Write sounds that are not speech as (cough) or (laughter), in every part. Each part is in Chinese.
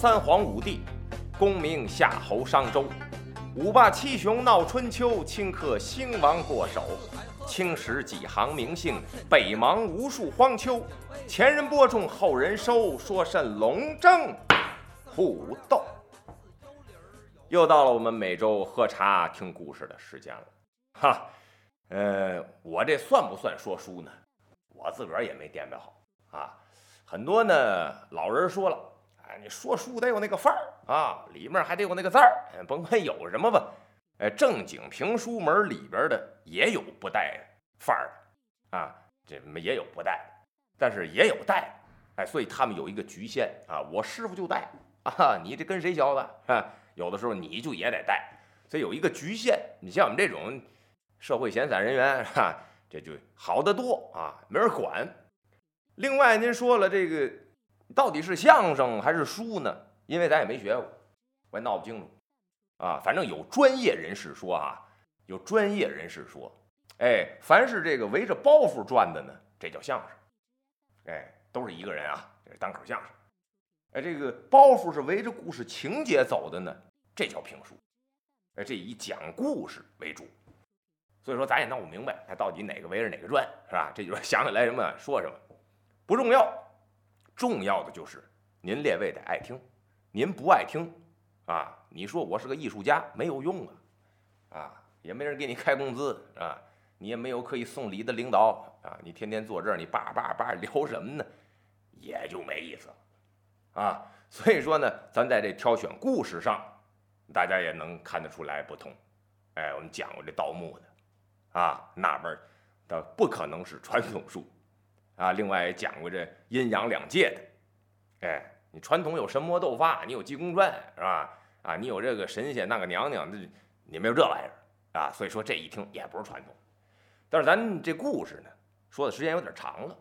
三皇五帝，功名夏侯商周，五霸七雄闹春秋，顷刻兴亡过手。青史几行名姓，北邙无数荒丘。前人播种，后人收，说甚龙争虎斗？又到了我们每周喝茶听故事的时间了，哈，呃，我这算不算说书呢？我自个儿也没掂量好啊。很多呢老人说了，哎，你说书得有那个范儿啊，里面还得有那个字儿，甭管有什么吧。哎，正经评书门里边的也有不带范儿的啊，这也有不带，但是也有带，哎，所以他们有一个局限啊。我师傅就带啊，你这跟谁学的啊？有的时候你就也得带，所以有一个局限。你像我们这种社会闲散人员，哈，这就好得多啊，没人管。另外，您说了这个到底是相声还是书呢？因为咱也没学过，我也闹不清楚啊。反正有专业人士说啊，有专业人士说，哎，凡是这个围着包袱转的呢，这叫相声。哎，都是一个人啊，这是单口相声。哎，这个包袱是围着故事情节走的呢。这叫评书，哎，这以讲故事为主，所以说咱也闹不明白，它到底哪个围着哪个转，是吧？这就是想起来什么说什么，不重要，重要的就是您列位得爱听，您不爱听，啊，你说我是个艺术家没有用啊，啊，也没人给你开工资啊，你也没有可以送礼的领导啊，你天天坐这儿，你叭叭叭聊什么呢？也就没意思了，啊，所以说呢，咱在这挑选故事上。大家也能看得出来不同，哎，我们讲过这盗墓的，啊，那边的不可能是传统术，啊，另外也讲过这阴阳两界的，哎，你传统有神魔斗法，你有济公传是吧？啊，你有这个神仙那个娘娘，那你没有这玩意儿啊，所以说这一听也不是传统。但是咱这故事呢，说的时间有点长了，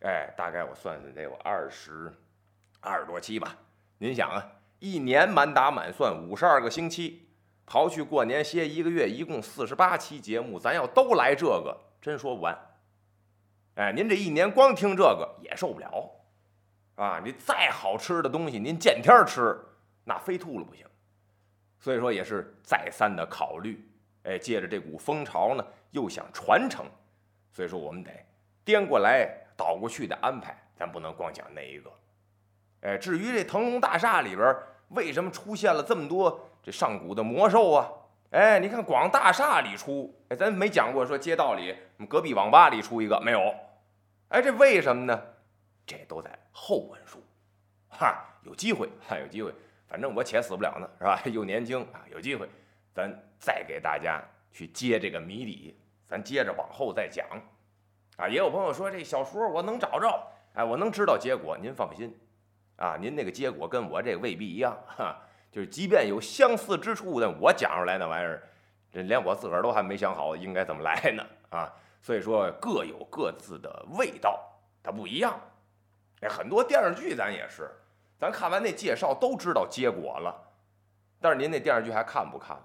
哎，大概我算算得有二十二十多期吧，您想啊。一年满打满算五十二个星期，刨去过年歇一个月，一共四十八期节目，咱要都来这个，真说不完。哎，您这一年光听这个也受不了啊！你再好吃的东西，您见天吃，那非吐了不行。所以说也是再三的考虑，哎，借着这股风潮呢，又想传承，所以说我们得颠过来倒过去的安排，咱不能光讲那一个。哎，至于这腾龙大厦里边为什么出现了这么多这上古的魔兽啊？哎，你看广大厦里出，哎，咱没讲过说街道里、隔壁网吧里出一个没有？哎，这为什么呢？这都在后文书，哈，有机会，哈，有机会，反正我且死不了呢，是吧？(laughs) 又年轻啊，有机会，咱再给大家去揭这个谜底，咱接着往后再讲。啊，也有朋友说这小说我能找着，哎，我能知道结果，您放心。啊，您那个结果跟我这未必一样，哈，就是即便有相似之处，但我讲出来那玩意儿，这连我自个儿都还没想好应该怎么来呢，啊，所以说各有各自的味道，它不一样。哎，很多电视剧咱也是，咱看完那介绍都知道结果了，但是您那电视剧还看不看了？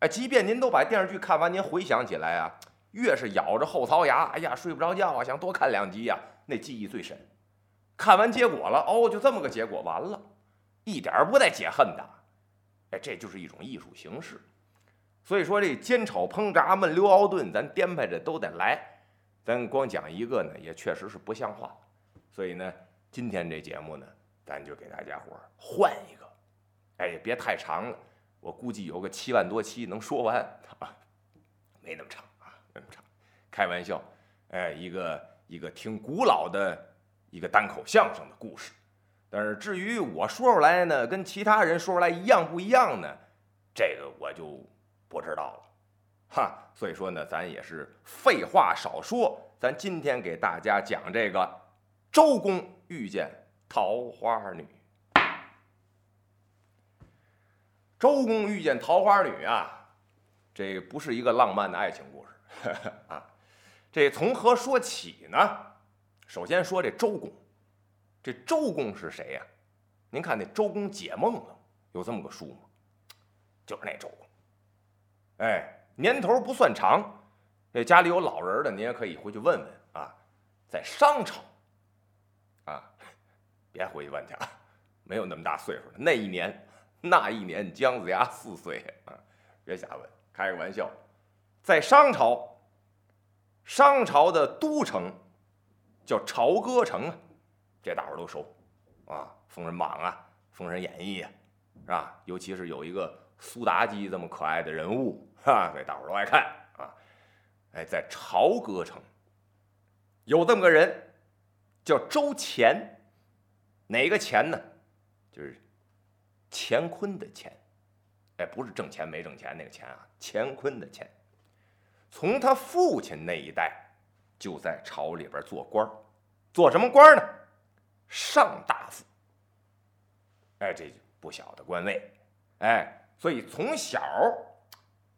哎，即便您都把电视剧看完，您回想起来啊，越是咬着后槽牙，哎呀，睡不着觉啊，想多看两集呀，那记忆最深。看完结果了，哦，就这么个结果，完了，一点不带解恨的，哎，这就是一种艺术形式。所以说这煎炒烹炸焖溜熬炖，咱颠排着都得来，咱光讲一个呢，也确实是不像话。所以呢，今天这节目呢，咱就给大家伙儿换一个，哎，别太长了，我估计有个七万多期能说完啊，没那么长啊，没那么长，开玩笑，哎，一个一个挺古老的。一个单口相声的故事，但是至于我说出来呢，跟其他人说出来一样不一样呢，这个我就不知道了，哈。所以说呢，咱也是废话少说，咱今天给大家讲这个周公遇见桃花女。周公遇见桃花女啊，这不是一个浪漫的爱情故事 (laughs) 啊，这从何说起呢？首先说这周公，这周公是谁呀？您看那《周公解梦》了，有这么个书吗？就是那周公。哎，年头不算长，这家里有老人的，您也可以回去问问啊。在商朝，啊，别回去问去啊，没有那么大岁数了。那一年，那一年姜子牙四岁啊，别瞎问，开个玩笑。在商朝，商朝的都城叫朝歌城啊，这大伙都熟啊，《封神榜》啊，《封神演义》啊，是吧？尤其是有一个苏妲己这么可爱的人物，哈，所以大伙都爱看啊。哎，在朝歌城有这么个人，叫周乾。哪个乾呢？就是乾坤的乾，哎，不是挣钱没挣钱那个钱啊，乾坤的乾。从他父亲那一代就在朝里边做官做什么官呢？上大夫。哎，这不小的官位，哎，所以从小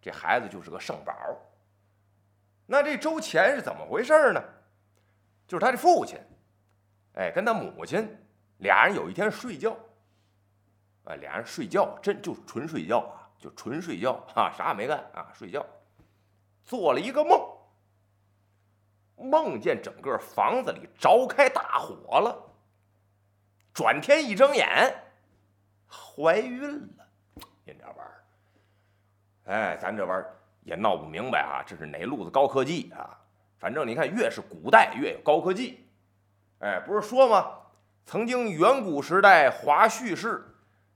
这孩子就是个圣宝。那这周乾是怎么回事呢？就是他的父亲，哎，跟他母亲。俩人有一天睡觉，啊，俩人睡觉，真就纯睡觉啊，就纯睡觉啊，啥也没干啊，睡觉，做了一个梦，梦见整个房子里着开大火了，转天一睁眼，怀孕了，您这玩意儿，哎，咱这玩意儿也闹不明白啊，这是哪路子高科技啊？反正你看，越是古代越有高科技，哎，不是说吗？曾经远古时代，华胥氏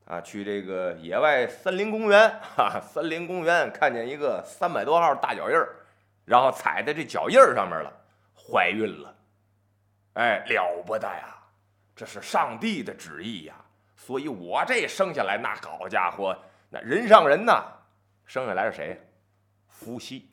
啊，去这个野外森林公园，哈，森林公园看见一个三百多号大脚印儿，然后踩在这脚印儿上面了，怀孕了，哎，了不得呀！这是上帝的旨意呀！所以我这生下来，那好家伙，那人上人呐，生下来是谁？伏羲。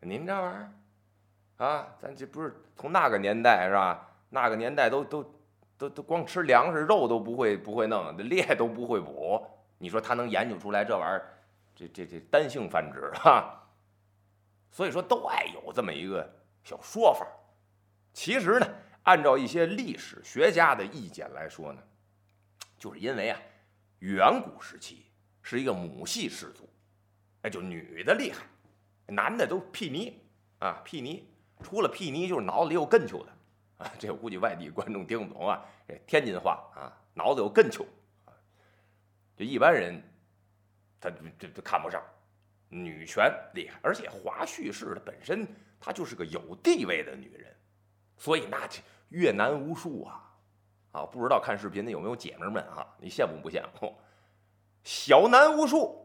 您这玩意儿啊，咱这不是从那个年代是吧？那个年代都都。都都光吃粮食肉都不会不会弄，猎都不会捕。你说他能研究出来这玩意儿？这这这单性繁殖哈。(laughs) 所以说都爱有这么一个小说法。其实呢，按照一些历史学家的意见来说呢，就是因为啊，远古时期是一个母系氏族，哎，就女的厉害，男的都屁泥啊屁泥，除了屁泥就是脑子里有根球的啊。这我估计外地观众听不懂啊，这天津话啊，脑子有根球啊，就一般人他这这看不上，女权厉害，而且华胥氏的本身她就是个有地位的女人，所以那越男无数啊啊，不知道看视频的有没有姐妹们啊？你羡慕不羡慕？小男无数，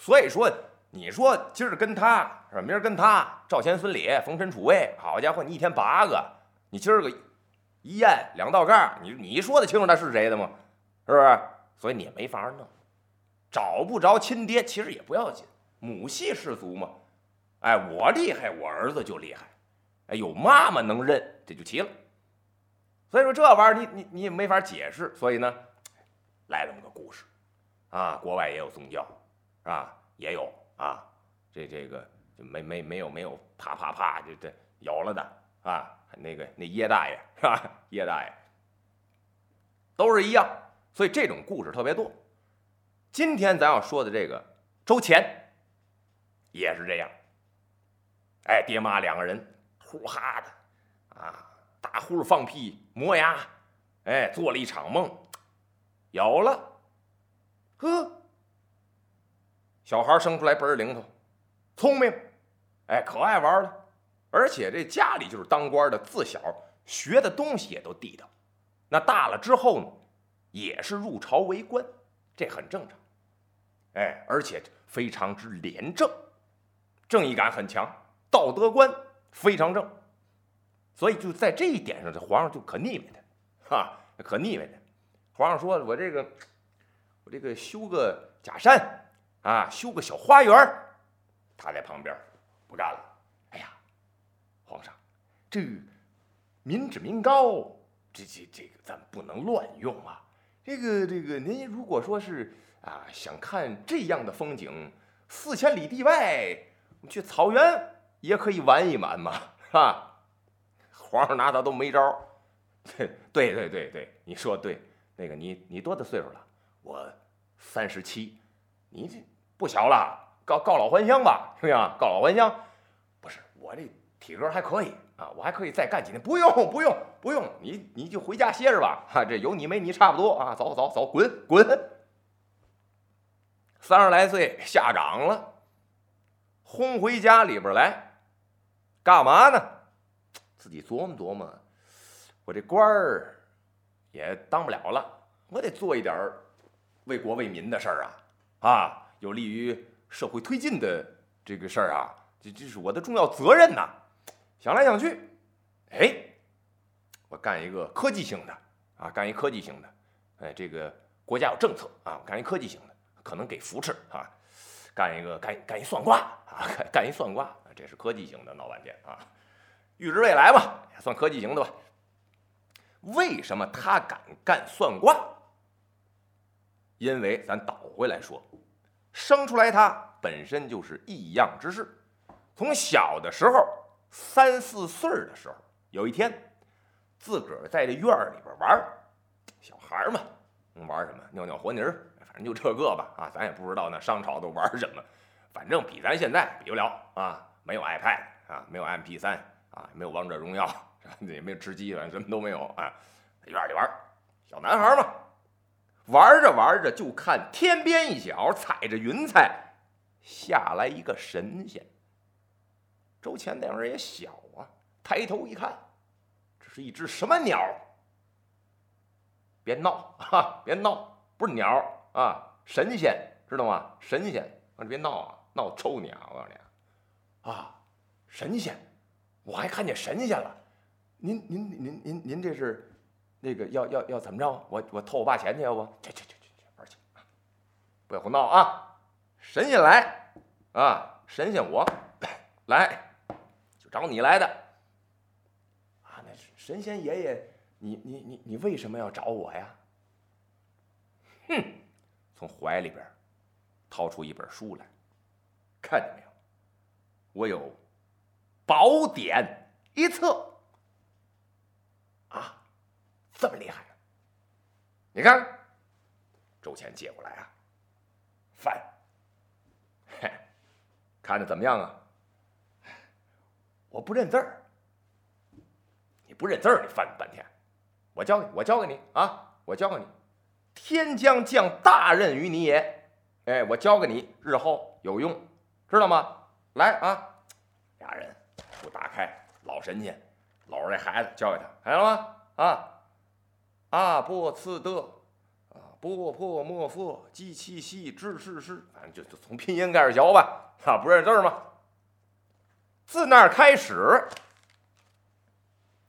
所以说你说今儿跟他是吧？明儿跟他赵钱孙李逢陈楚卫，好家伙，你一天八个。你今儿个一验两道杠，你你说得清楚他是谁的吗？是不是？所以你也没法弄，找不着亲爹，其实也不要紧，母系氏族嘛。哎，我厉害，我儿子就厉害。哎，有妈妈能认，这就齐了。所以说这玩意儿你你你也没法解释。所以呢，来这么个故事啊，国外也有宗教，是吧？也有啊，这这个就没没没有没有啪啪啪就这有了的啊。那个那叶大爷是吧？叶大爷都是一样，所以这种故事特别多。今天咱要说的这个周乾也是这样。哎，爹妈两个人呼哈的啊，打呼噜放屁磨牙，哎，做了一场梦，有了，呵，小孩生出来倍儿灵通，聪明，哎，可爱玩了。而且这家里就是当官的，自小学的东西也都地道。那大了之后呢，也是入朝为官，这很正常。哎，而且非常之廉政，正义感很强，道德观非常正。所以就在这一点上，这皇上就可腻歪他，哈，可腻歪他。皇上说：“我这个，我这个修个假山啊，修个小花园他在旁边不干了。哎呀皇上，这民脂民膏，这这这个咱不能乱用啊！这个这个，您如果说是啊，想看这样的风景，四千里地外，去草原也可以玩一玩嘛，是吧？皇上拿他都没招 (laughs) 对对对对对，你说对。那个你你多大岁数了？我三十七，你这不小了，告告老还乡吧，行不行？告老还乡，不是我这。体格还可以啊，我还可以再干几年。不用，不用，不用，你你就回家歇着吧。哈，这有你没你差不多啊。走走走，滚滚。三十来岁下岗了，轰回家里边来，干嘛呢？自己琢磨琢磨，我这官儿也当不了了，我得做一点为国为民的事儿啊，啊，有利于社会推进的这个事儿啊，这这是我的重要责任呐。想来想去，哎，我干一个科技型的啊，干一科技型的，哎，这个国家有政策啊，干一科技型的，可能给扶持啊，干一个干干一算卦啊，干 (laughs) 干一算卦，这是科技型的，闹半天啊，预知未来吧，算科技型的吧。为什么他敢干算卦？因为咱倒回来说，生出来他本身就是异样之事，从小的时候。三四岁的时候，有一天，自个儿在这院里边玩小孩嘛，玩什么？尿尿和泥儿，反正就这个吧。啊，咱也不知道那商朝都玩什么，反正比咱现在比不了啊。没有 iPad 啊，没有 MP 三啊，没有王者荣耀，(laughs) 也没有吃鸡，反正什么都没有啊。在院里玩，小男孩嘛，玩着玩着就看天边一角，踩着云彩下来一个神仙。周乾那会儿也小啊，抬头一看，这是一只什么鸟？别闹 (laughs) 啊！别闹，不是鸟啊，神仙知道吗？神仙，我说别闹啊，闹臭你啊！我告诉你啊，神仙，我还看见神仙了。您您您您您这是那个要要要怎么着？我我偷我爸钱去要不？去去去去去玩去！不要胡闹啊！神仙来啊！神仙我来就。找你来的啊！那神仙爷爷，你你你你为什么要找我呀？哼！从怀里边掏出一本书来，看见没有？我有宝典一册啊！这么厉害！你看，周钱接过来啊，翻，嘿，看着怎么样啊？我不认字儿，你不认字儿，你翻半天。我教你，我教给你啊，我教给你。天将降大任于你也，哎，我教给你，日后有用，知道吗？来啊，俩人不打开，老神仙搂着这孩子教给他，看见了吗？啊，阿波次德，啊，波破莫佛，鸡七西，知是是，反正就就从拼音开始教吧。啊，不认字吗？自那儿开始，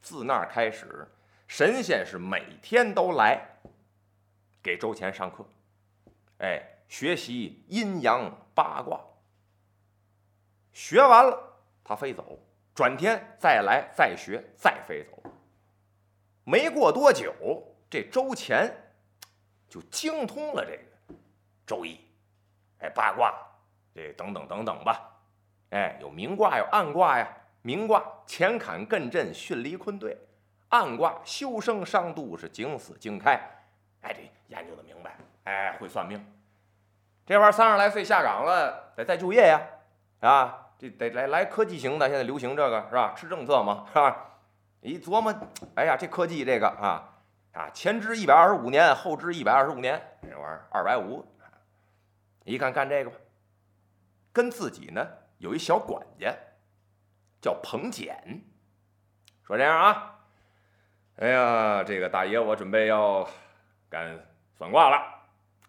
自那儿开始，神仙是每天都来给周乾上课，哎，学习阴阳八卦。学完了，他飞走，转天再来再学，再飞走。没过多久，这周乾就精通了这个周易，哎，八卦，这等等等等吧。哎，有明卦，有暗卦呀。明卦乾坎艮震巽离坤兑，暗卦修生伤度是井死景开。哎，这研究的明白，哎，会算命。这玩意儿三十来岁下岗了，得再就业呀，啊，这得来来科技型的，现在流行这个是吧？吃政策嘛，是吧？一琢磨，哎呀，这科技这个啊啊，前支一百二十五年，后支一百二十五年，这玩意儿二百五。一看干这个吧，跟自己呢。有一小管家叫彭简，说这样啊，哎呀，这个大爷，我准备要干算卦了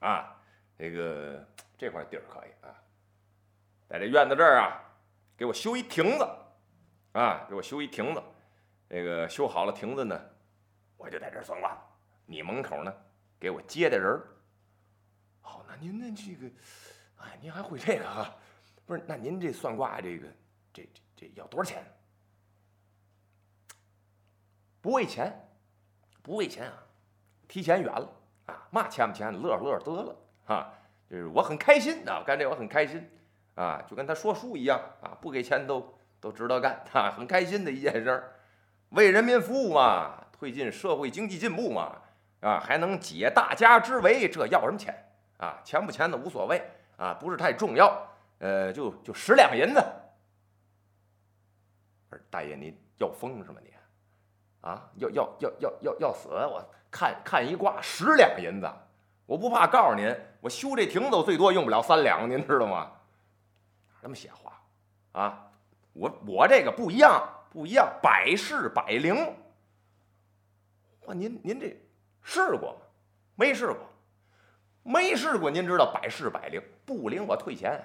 啊，这个这块地儿可以啊，在这院子这儿啊，给我修一亭子啊，给我修一亭子，这个修好了亭子呢，我就在这算卦，你门口呢给我接待人。好，那您那这个，哎，您还会这个啊？不是，那您这算卦这个，这这这要多少钱？不为钱，不为钱啊，提前远了啊，嘛钱不钱，乐呵乐呵得了啊，就是我很开心啊，干这我很开心啊，就跟他说书一样啊，不给钱都都值得干啊，很开心的一件事，为人民服务嘛，推进社会经济进步嘛，啊，还能解大家之围，这要什么钱啊？钱不钱的无所谓啊，不是太重要。呃，就就十两银子。不是大爷，您要疯是吗你？啊，要要要要要要死！我看看一卦十两银子，我不怕告诉您，我修这亭子我最多用不了三两，您知道吗？哪那么些话啊？我我这个不一样，不一样，百试百灵。哇，您您这试过吗？没试过，没试过。您知道百试百灵，不灵我退钱，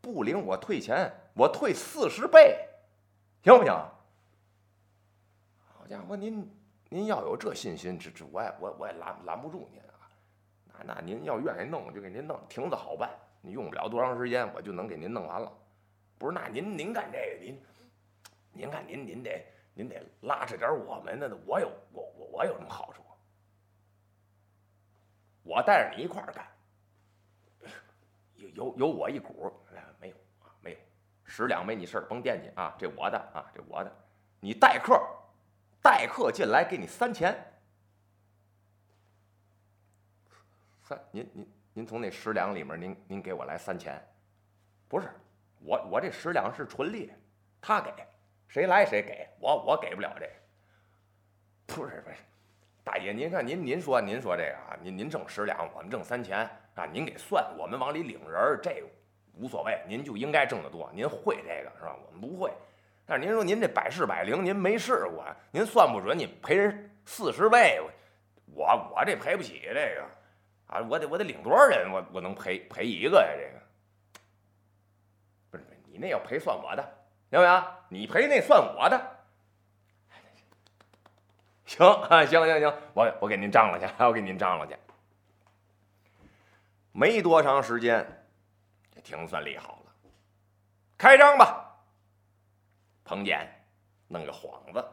不灵我退钱，我退四十倍，行不行？好家伙，您您要有这信心，这这我也我我也拦拦不住您啊。那那您要愿意弄，就给您弄，亭子好办，你用不了多长时间，我就能给您弄完了。不是，那您您干这个，您您看您您得您得拉扯点我们的，我有我我我有什么好处？我带着你一块儿干，有有有我一股，没有啊，没有，十两没你事儿，甭惦记啊，这我的啊，这我的，你待客，待客进来给你三钱，三，您您您从那十两里面，您您给我来三钱，不是，我我这十两是纯利，他给，谁来谁给我我给不了这个，不是不是。大爷，您看您您说您说这个啊，您您挣十两，我们挣三钱啊，您给算，我们往里领人儿，这无所谓，您就应该挣得多，您会这个是吧？我们不会，但是您说您这百试百灵，您没试过，您算不准，你赔人四十倍，我我这赔不起这个啊，我得我得领多少人，我我能赔赔一个呀？这个不是你那要赔算我的，行不行？你赔那算我的。行啊，行行行，我我给您张罗去，我给您张罗 (laughs) 去。没多长时间，这亭算立好了，开张吧。彭简弄个幌子，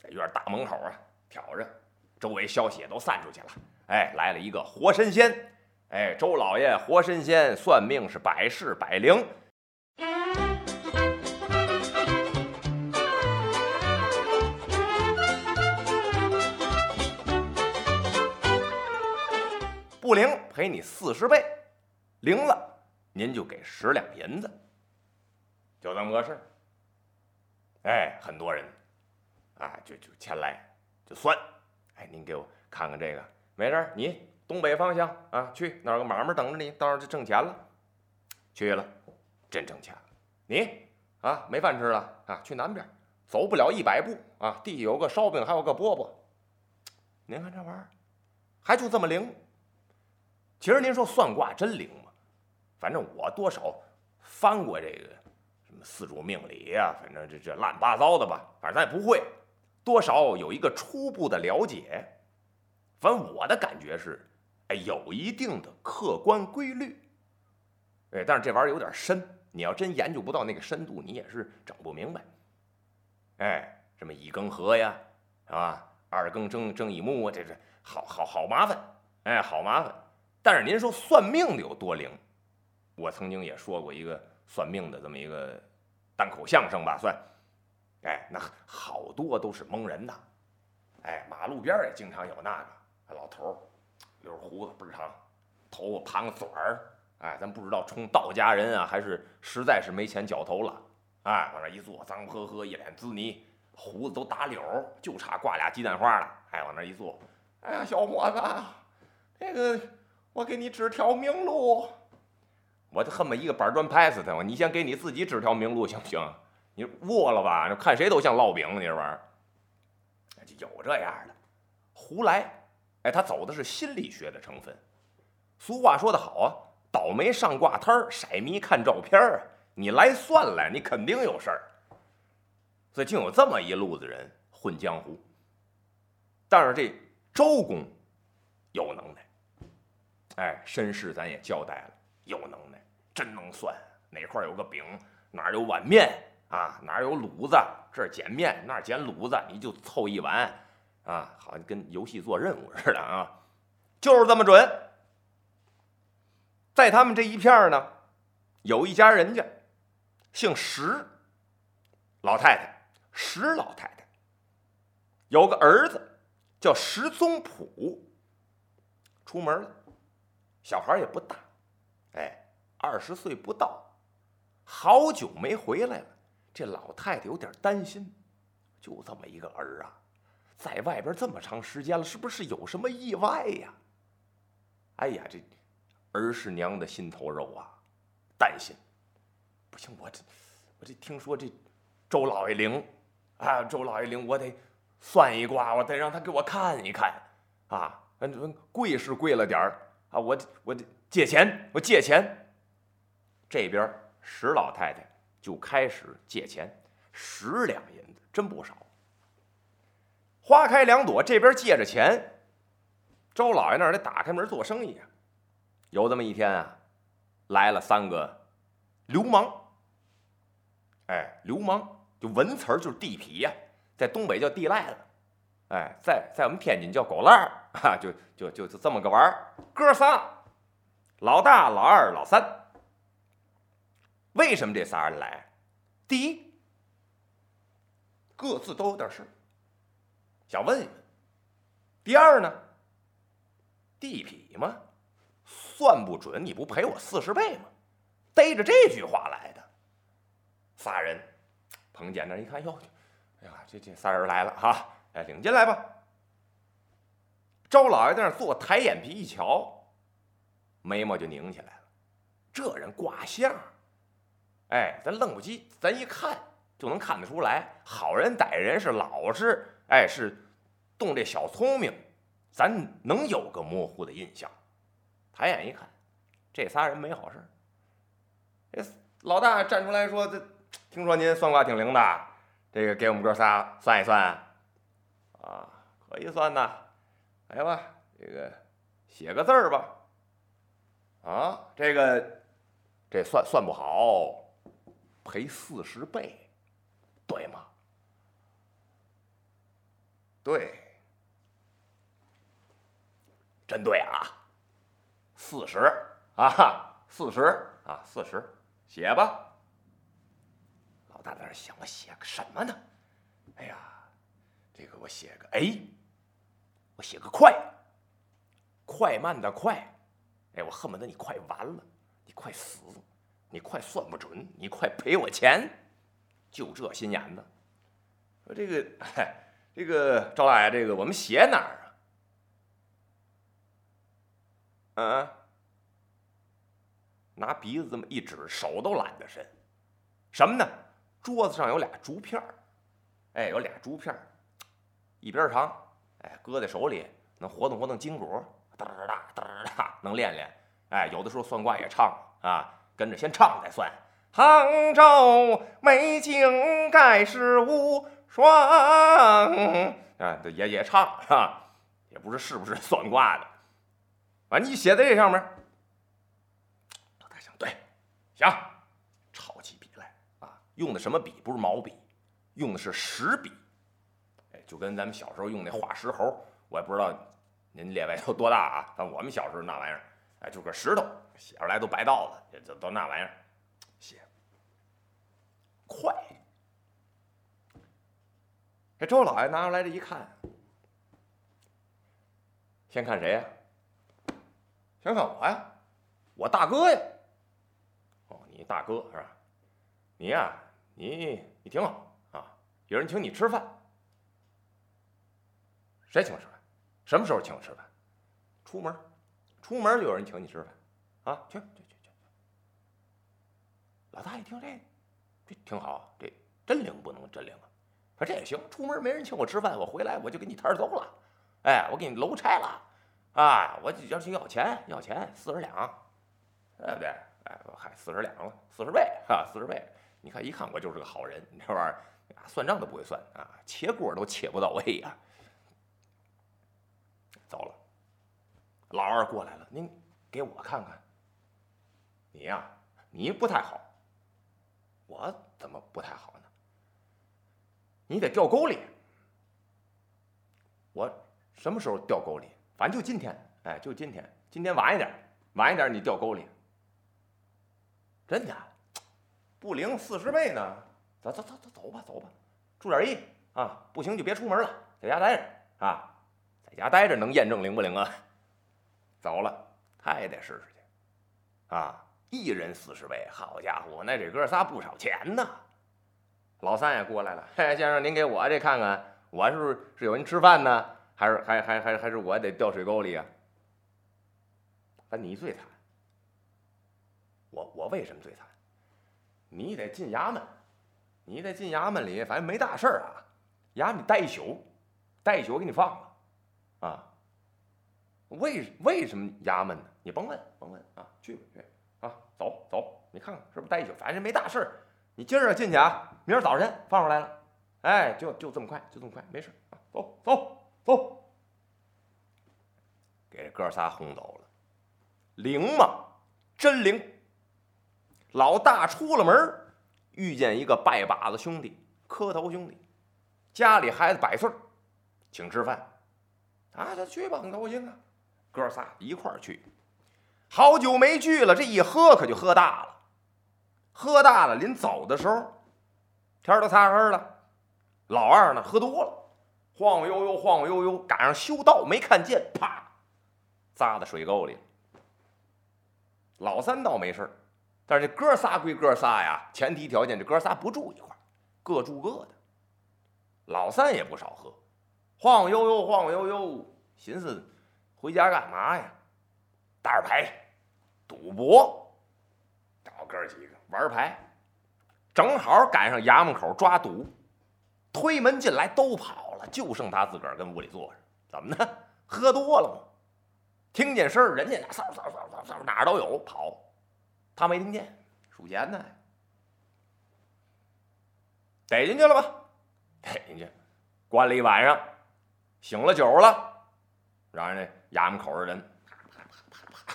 在院大门口啊挑着，周围消息也都散出去了。哎，来了一个活神仙，哎，周老爷活神仙算命是百试百灵。不灵赔你四十倍，灵了您就给十两银子，就这么个事儿。哎，很多人啊，就就前来就算，哎，您给我看看这个，没事你东北方向啊，去那儿有个买卖等着你，到时候就挣钱了。去了，真挣钱。你啊，没饭吃了啊，去南边，走不了一百步啊，地有个烧饼，还有个饽饽。您看这玩意儿，还就这么灵。其实您说算卦真灵吗？反正我多少翻过这个什么四柱命理呀，反正这这乱八糟的吧，反正咱也不会，多少有一个初步的了解。反正我的感觉是，哎，有一定的客观规律。哎，但是这玩意儿有点深，你要真研究不到那个深度，你也是整不明白。哎，什么一更合呀，是吧？二更正正一木，这这好好好麻烦，哎，好麻烦。但是您说算命的有多灵？我曾经也说过一个算命的这么一个单口相声吧，算，哎，那好多都是蒙人的，哎，马路边也经常有那个老头儿，留着胡子倍儿长，头发盘个卷儿，哎，咱不知道冲道家人啊，还是实在是没钱绞头了，哎，往那一坐，脏呵呵，一脸滋泥，胡子都打绺，就差挂俩鸡蛋花了，哎，往那一坐，哎呀，小伙子，这个。我给你指条明路，我就恨不得一个板砖拍死他！你先给你自己指条明路行不行？你卧了吧？看谁都像烙饼，你这玩意儿，就有这样的胡来。哎，他走的是心理学的成分。俗话说得好啊，倒霉上卦摊儿，色迷看照片儿啊。你来算来，你肯定有事儿。所以竟有这么一路子人混江湖。但是这周公有能耐。哎，身世咱也交代了，有能耐，真能算哪块有个饼，哪有碗面啊，哪有卤子，这儿捡面，那儿捡卤子，你就凑一碗啊，好像跟游戏做任务似的啊，就是这么准。在他们这一片呢，有一家人家，姓石，老太太，石老太太，有个儿子叫石宗普，出门了。小孩也不大，哎，二十岁不到，好久没回来了。这老太太有点担心，就这么一个儿啊，在外边这么长时间了，是不是有什么意外呀？哎呀，这儿是娘的心头肉啊，担心。不行，我这我这听说这周老爷灵啊，周老爷灵，我得算一卦，我得让他给我看一看啊。嗯，贵是贵了点儿啊，我我借钱，我借钱。这边石老太太就开始借钱，十两银子，真不少。花开两朵，这边借着钱，周老爷那儿得打开门做生意啊。有这么一天啊，来了三个流氓。哎，流氓就文词儿就是地痞呀，在东北叫地赖子，哎，在在我们天津叫狗烂儿啊，就就就就这么个玩儿。哥仨，老大、老二、老三。为什么这仨人来？第一，各自都有点事想问一问。第二呢，地痞嘛，算不准你不赔我四十倍吗？逮着这句话来的。仨人，彭简那一看，哟，哎呀，这这仨人来了哈，哎，领进来吧。周老爷在那坐，抬眼皮一瞧，眉毛就拧起来了。这人卦相。哎，咱愣不叽，咱一看就能看得出来，好人歹人是老实，哎，是动这小聪明，咱能有个模糊的印象。抬眼一看，这仨人没好事。这老大站出来说：“这听说您算卦挺灵的，这个给我们哥仨算一算。”啊，可以算呐，来吧，这个写个字儿吧。啊，这个这算算不好。赔四十倍，对吗？对，真对啊！四十啊，四十啊，四十，写吧。老大在那想，我写个什么呢？哎呀，这个我写个哎，我写个快，快慢的快，哎，我恨不得你快完了，你快死。你快算不准，你快赔我钱，就这心眼子。说这个，这个赵大爷，这个我们写哪儿啊？啊？拿鼻子这么一指，手都懒得伸。什么呢？桌子上有俩竹片儿，哎，有俩竹片儿，一边长，哎，搁在手里能活动活动筋骨，哒哒哒哒哒，能练练。哎，有的时候算卦也唱啊。跟着先唱再算，杭州美景盖世无双。啊，也也唱啊，也不知是不是算卦的。完，你写在这上面。老大想，对，行，抄起笔来啊，用的什么笔？不是毛笔，用的是石笔。就跟咱们小时候用那化石猴，我也不知道您列位有多大啊，但我们小时候那玩意儿，哎，就个石头。写出来都白道子，这都那玩意儿，写快。这周老爷拿出来这一看，先看谁呀？先看我呀，我大哥呀。哦，你大哥是吧？你呀，你你挺好啊，有人请你吃饭。谁请我吃饭？什么时候请我吃饭？出门，出门就有人请你吃饭。啊，去去去去去！老大一听这，这挺好，这真灵不能真灵啊！说这也行，出门没人请我吃饭，我回来我就给你摊儿走了，哎，我给你楼拆了，啊，我要去要钱，要钱四十两，对不对？哎，嗨，四十两了，四十倍啊，四十倍！你看一看我就是个好人，你这玩意儿算账都不会算啊，切锅都切不到位呀！走了，老二过来了，您给我看看。你呀，你不太好。我怎么不太好呢？你得掉沟里。我什么时候掉沟里？反正就今天，哎，就今天，今天晚一点，晚一点你掉沟里。真的？不灵四十倍呢？走走走走走吧，走吧，注点意啊！不行就别出门了，在家待着啊，在家待着能验证灵不灵啊？走了，他也得试试去啊。一人四十倍，好家伙，那这哥仨不少钱呢。老三也过来了，嘿，先生您给我这看看，我是不是是有人吃饭呢，还是还还还还是我得掉水沟里啊？反正你最惨，我我为什么最惨？你得进衙门，你得进衙门里，反正没大事儿啊，衙门里待一宿，待一宿我给你放了，啊？为为什么衙门呢？你甭问，甭问啊，去吧去啊，走走，你看看是不是待一宿？反正没大事儿。你今儿进去啊，明儿早晨放出来了，哎，就就这么快，就这么快，没事啊，走走走，给这哥仨轰走了，灵吗？真灵！老大出了门，遇见一个拜把子兄弟，磕头兄弟，家里孩子百岁，请吃饭，啊，他去吧，很高兴啊，哥仨一块儿去，好久没聚了，这一喝可就喝大了。喝大了，临走的时候，天都擦黑了。老二呢，喝多了，晃晃悠悠，晃晃悠悠，赶上修道没看见，啪，砸在水沟里。老三倒没事但是这哥仨归哥仨呀，前提条件这哥仨不住一块各住各的。老三也不少喝，晃晃悠悠，晃晃悠悠，寻思回家干嘛呀？打牌，赌博，找哥几个。玩牌，正好赶上衙门口抓赌，推门进来都跑了，就剩他自个儿跟屋里坐着。怎么呢？喝多了吗？听见声儿，人家那嗖嗖嗖嗖嗖哪儿都有跑，他没听见，数钱呢。逮进去了吧？逮进去，关了一晚上，醒了酒了，让人那衙门口的人啪啪啪啪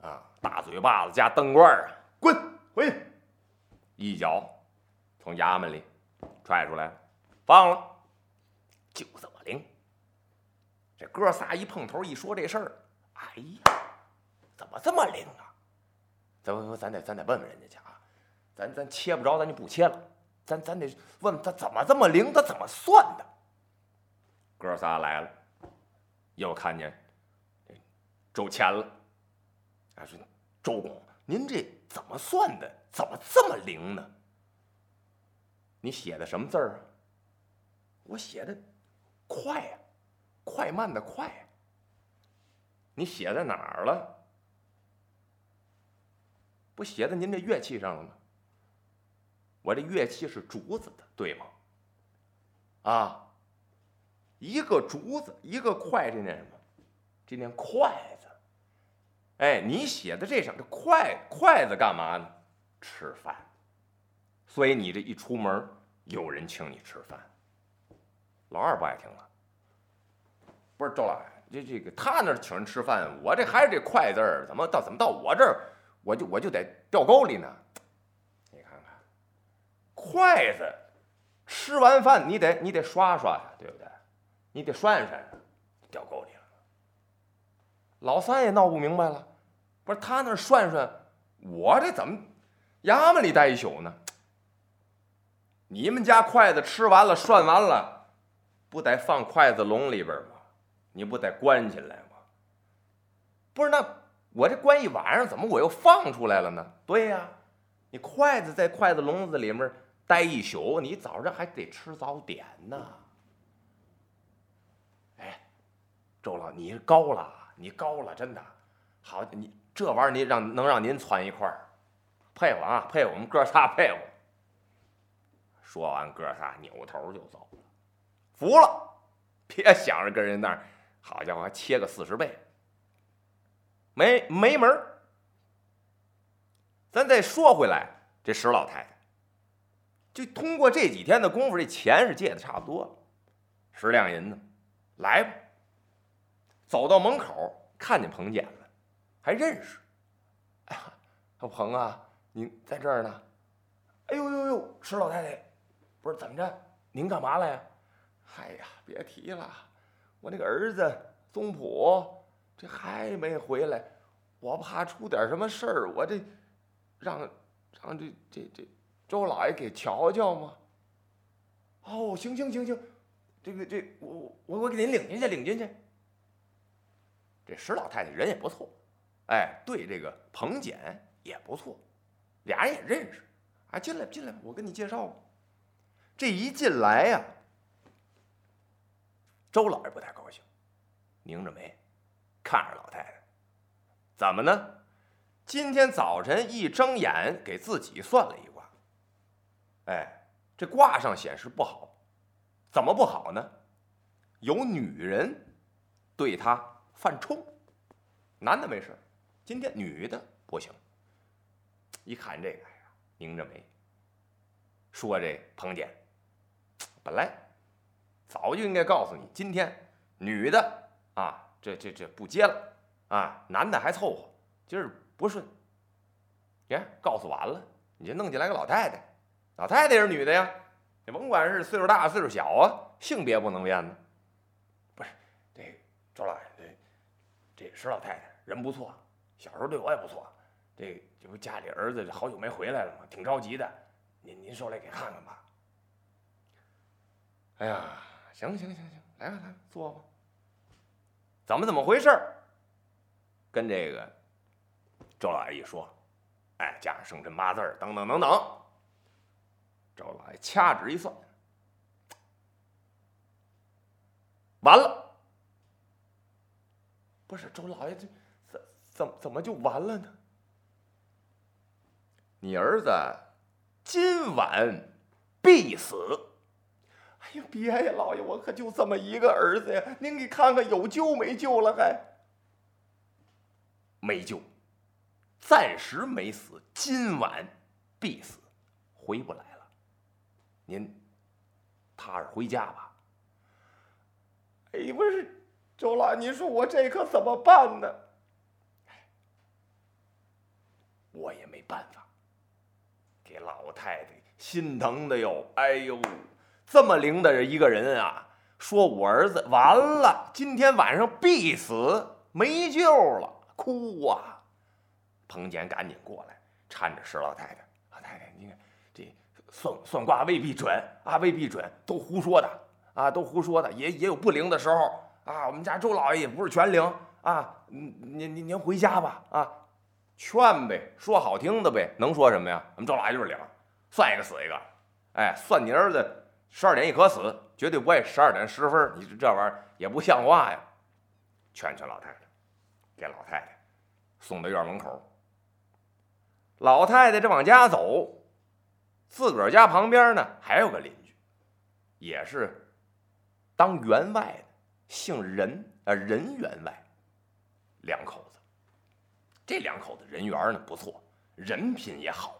啪啊，大嘴巴子加灯罐啊，滚！回去，一脚从衙门里踹出来，放了，就这么灵。这哥仨一碰头，一说这事儿，哎呀，怎么这么灵啊？咱咱咱得咱得问问人家去啊，咱咱切不着，咱就不切了。咱咱得问他怎么这么灵，他怎么算的？哥仨来了，又看见周钱了，啊，说周公，您这。怎么算的？怎么这么灵呢？你写的什么字儿啊？我写的快呀，快慢的快。你写在哪儿了？不写在您这乐器上了吗？我这乐器是竹子的，对吗？啊，一个竹子，一个快，这念什么？这念快。哎，你写的这上这筷筷子干嘛呢？吃饭。所以你这一出门，有人请你吃饭。老二不爱听了。不是周老，这这个他那请人吃饭，我这还是这筷字儿，怎么到怎么到我这儿，我就我就得掉沟里呢？你看看，筷子吃完饭你得你得刷刷呀，对不对？你得涮涮掉沟里了。老三也闹不明白了。不是他那涮涮，我这怎么衙门里待一宿呢？你们家筷子吃完了涮完了，不得放筷子笼里边吗？你不得关起来吗？不是那我这关一晚上，怎么我又放出来了呢？对呀，你筷子在筷子笼子里面待一宿，你早上还得吃早点呢。哎，周老，你高了，你高了，真的好你。这玩意儿，你让能让您攒一块儿，佩服啊，佩服我们哥仨，佩服。说完，哥仨扭头就走了，服了，别想着跟人那儿，好家伙，还切个四十倍，没没门儿。咱再说回来，这石老太太，就通过这几天的功夫，这钱是借的差不多了，十两银子，来吧。走到门口，看见彭简了。还认识，哎呀，小彭啊，您在这儿呢。哎呦呦呦，石老太太，不是怎么着？您干嘛来呀？哎呀，别提了，我那个儿子宗普这还没回来，我怕出点什么事儿，我这让让这这这周老爷给瞧瞧嘛。哦，行行行行，这个这我我我给您领进去，领进去。这石老太太人也不错。哎，对这个彭简也不错，俩人也认识。哎，进来进来，我跟你介绍吧。这一进来呀，周老爷不太高兴，拧着眉看着老太太，怎么呢？今天早晨一睁眼，给自己算了一卦。哎，这卦上显示不好，怎么不好呢？有女人对他犯冲，男的没事，今天女的不行。一看这个，哎呀，拧着眉，说这彭简，(tsk) 本来早就应该告诉你，今天女的啊，这这这不接了啊，男的还凑合，今儿不顺。你看，告诉完了，你就弄进来个老太太，老太太是女的呀，你甭管是岁数大岁数小啊，性别不能变呢。不是，这周老爷，这这石老太太人不错，小时候对我也不错，这。这不家里儿子好久没回来了吗？挺着急的，您您说来给看看吧。哎呀，行行行行，来吧来吧，坐吧。怎么怎么回事跟这个周老爷一说，哎，加上生辰八字等等等等。周老爷掐指一算，完了。不是周老爷，这怎怎怎么就完了呢？你儿子今晚必死！哎呀，别呀，老爷，我可就这么一个儿子呀！您给看看有救没救了？还没救，暂时没死，今晚必死，回不来了。您踏实回家吧。哎，不是，周老，您说我这可怎么办呢？我也没办法。给老太太心疼的哟！哎呦，这么灵的一个人啊，说我儿子完了，今天晚上必死，没救了，哭啊！彭简赶紧过来搀着石老太太，老太太，你看这算算卦未必准啊，未必准，都胡说的啊，都胡说的，也也有不灵的时候啊。我们家周老爷也不是全灵啊，您您您回家吧啊。劝呗，说好听的呗，能说什么呀？我们周老爷就是灵，算一个死一个。哎，算你儿子十二点一可死，绝对不会十二点十分。你这这玩意儿也不像话呀！劝劝老太太，给老太太送到院门口。老太太这往家走，自个儿家旁边呢还有个邻居，也是当员外的，姓任，呃，任员外，两口子。这两口子人缘呢不错，人品也好，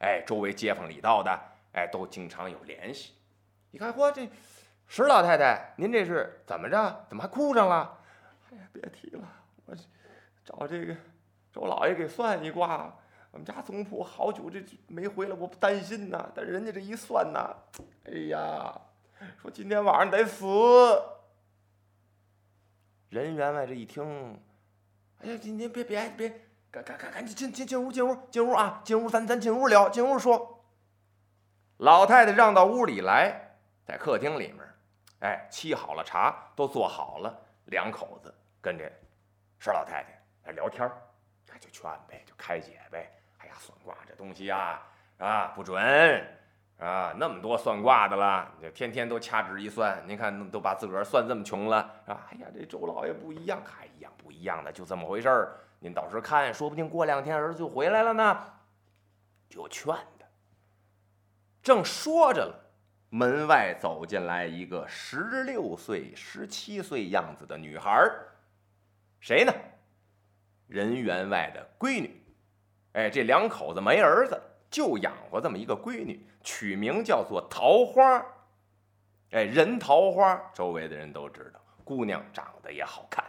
哎，周围街坊里道的，哎，都经常有联系。一看，嚯，这石老太太，您这是怎么着？怎么还哭上了？哎呀，别提了，我找这个周老爷给算一卦。我们家总谱好久这没回来，我不担心呐。但人家这一算呐，哎呀，说今天晚上得死。任员外这一听。哎呀，您您别别别，赶赶赶赶紧进进进屋进屋进屋啊！进屋咱咱进屋聊，进屋说。老太太让到屋里来，在客厅里面，哎，沏好了茶，都做好了，两口子跟这石老太太在聊天儿，就劝呗，就开解呗。哎呀，算卦这东西呀，啊不准。啊，那么多算卦的了，这天天都掐指一算，您看都把自个儿算这么穷了，啊，哎呀，这周老爷不一样，还一样不一样的，就这么回事儿。您到时候看，说不定过两天儿子就回来了呢。就劝他，正说着了，门外走进来一个十六岁、十七岁样子的女孩儿，谁呢？任员外的闺女。哎，这两口子没儿子。就养活这么一个闺女，取名叫做桃花。哎，人桃花，周围的人都知道，姑娘长得也好看。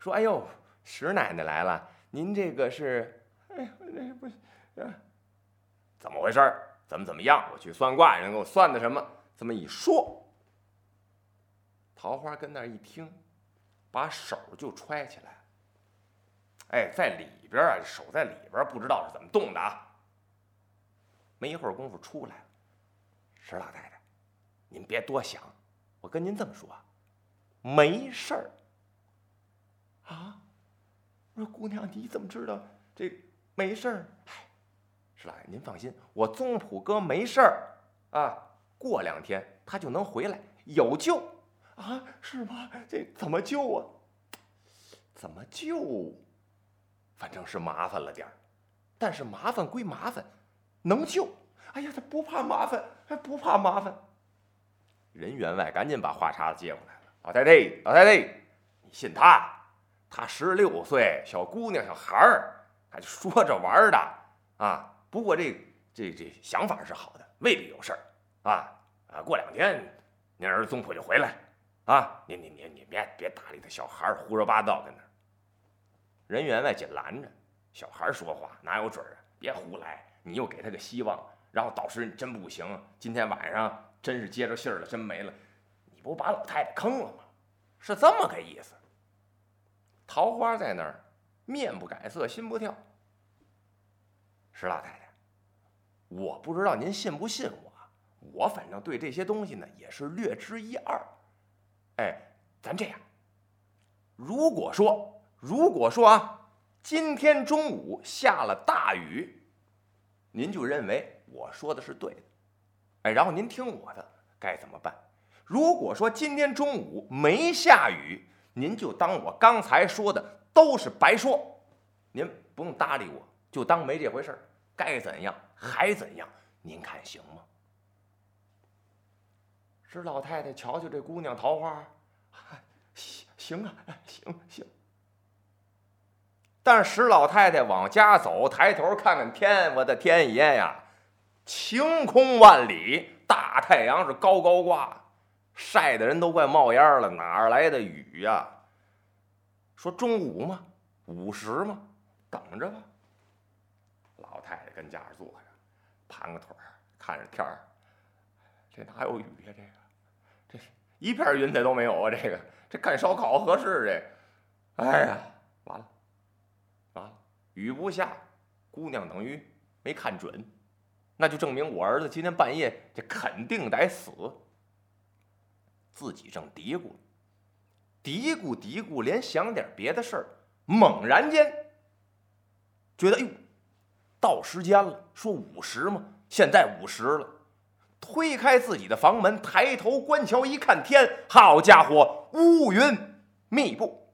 说：“哎呦，石奶奶来了，您这个是……哎呦，那不……怎么回事？怎么怎么样？我去算卦，人给我算的什么？这么一说，桃花跟那儿一听，把手就揣起来。哎，在里边啊，手在里边，不知道是怎么动的啊。”没一会儿功夫出来了，石老太太，您别多想，我跟您这么说，没事儿。啊，我说姑娘，你怎么知道这没事儿？石老爷您放心，我宗普哥没事儿，啊，过两天他就能回来，有救啊？是吗？这怎么救啊？怎么救？反正是麻烦了点儿，但是麻烦归麻烦，能救。哎呀，他不怕麻烦，还不怕麻烦。任员外赶紧把话茬子接过来了。老太太，老太太，你信他？他十六岁，小姑娘，小孩儿，还说着玩的啊。不过这这这想法是好的，未必有事儿啊啊！过两天您儿子宗普就回来啊。你你你你别别搭理他，小孩儿胡说八道跟那。任员外紧拦着，小孩说话哪有准儿啊？别胡来，你又给他个希望，然后到时真不行，今天晚上真是接着信儿了，真没了，你不把老太太坑了吗？是这么个意思。桃花在那儿，面不改色，心不跳。石老太太，我不知道您信不信我，我反正对这些东西呢也是略知一二。哎，咱这样，如果说。如果说啊，今天中午下了大雨，您就认为我说的是对的，哎，然后您听我的，该怎么办？如果说今天中午没下雨，您就当我刚才说的都是白说，您不用搭理我，就当没这回事儿。该怎样还怎样，您看行吗？是老太太瞧瞧这姑娘桃花，行 (laughs) 行啊，行 (laughs) 行。但石老太太往家走，抬头看看天，我的天爷呀，晴空万里，大太阳是高高挂，晒的人都快冒烟了。哪来的雨呀？说中午吗？午时吗？等着吧。老太太跟家坐着，盘个腿儿，看着天儿，这哪有雨呀？这个，这一片云彩都没有啊！这个，这干烧烤合适？这，哎呀，完了。雨不下，姑娘等于没看准，那就证明我儿子今天半夜这肯定得死。自己正嘀咕，嘀咕嘀咕，连想点别的事儿，猛然间觉得，哎呦，到时间了，说午时嘛，现在午时了。推开自己的房门，抬头观瞧，一看天，好家伙，乌云密布。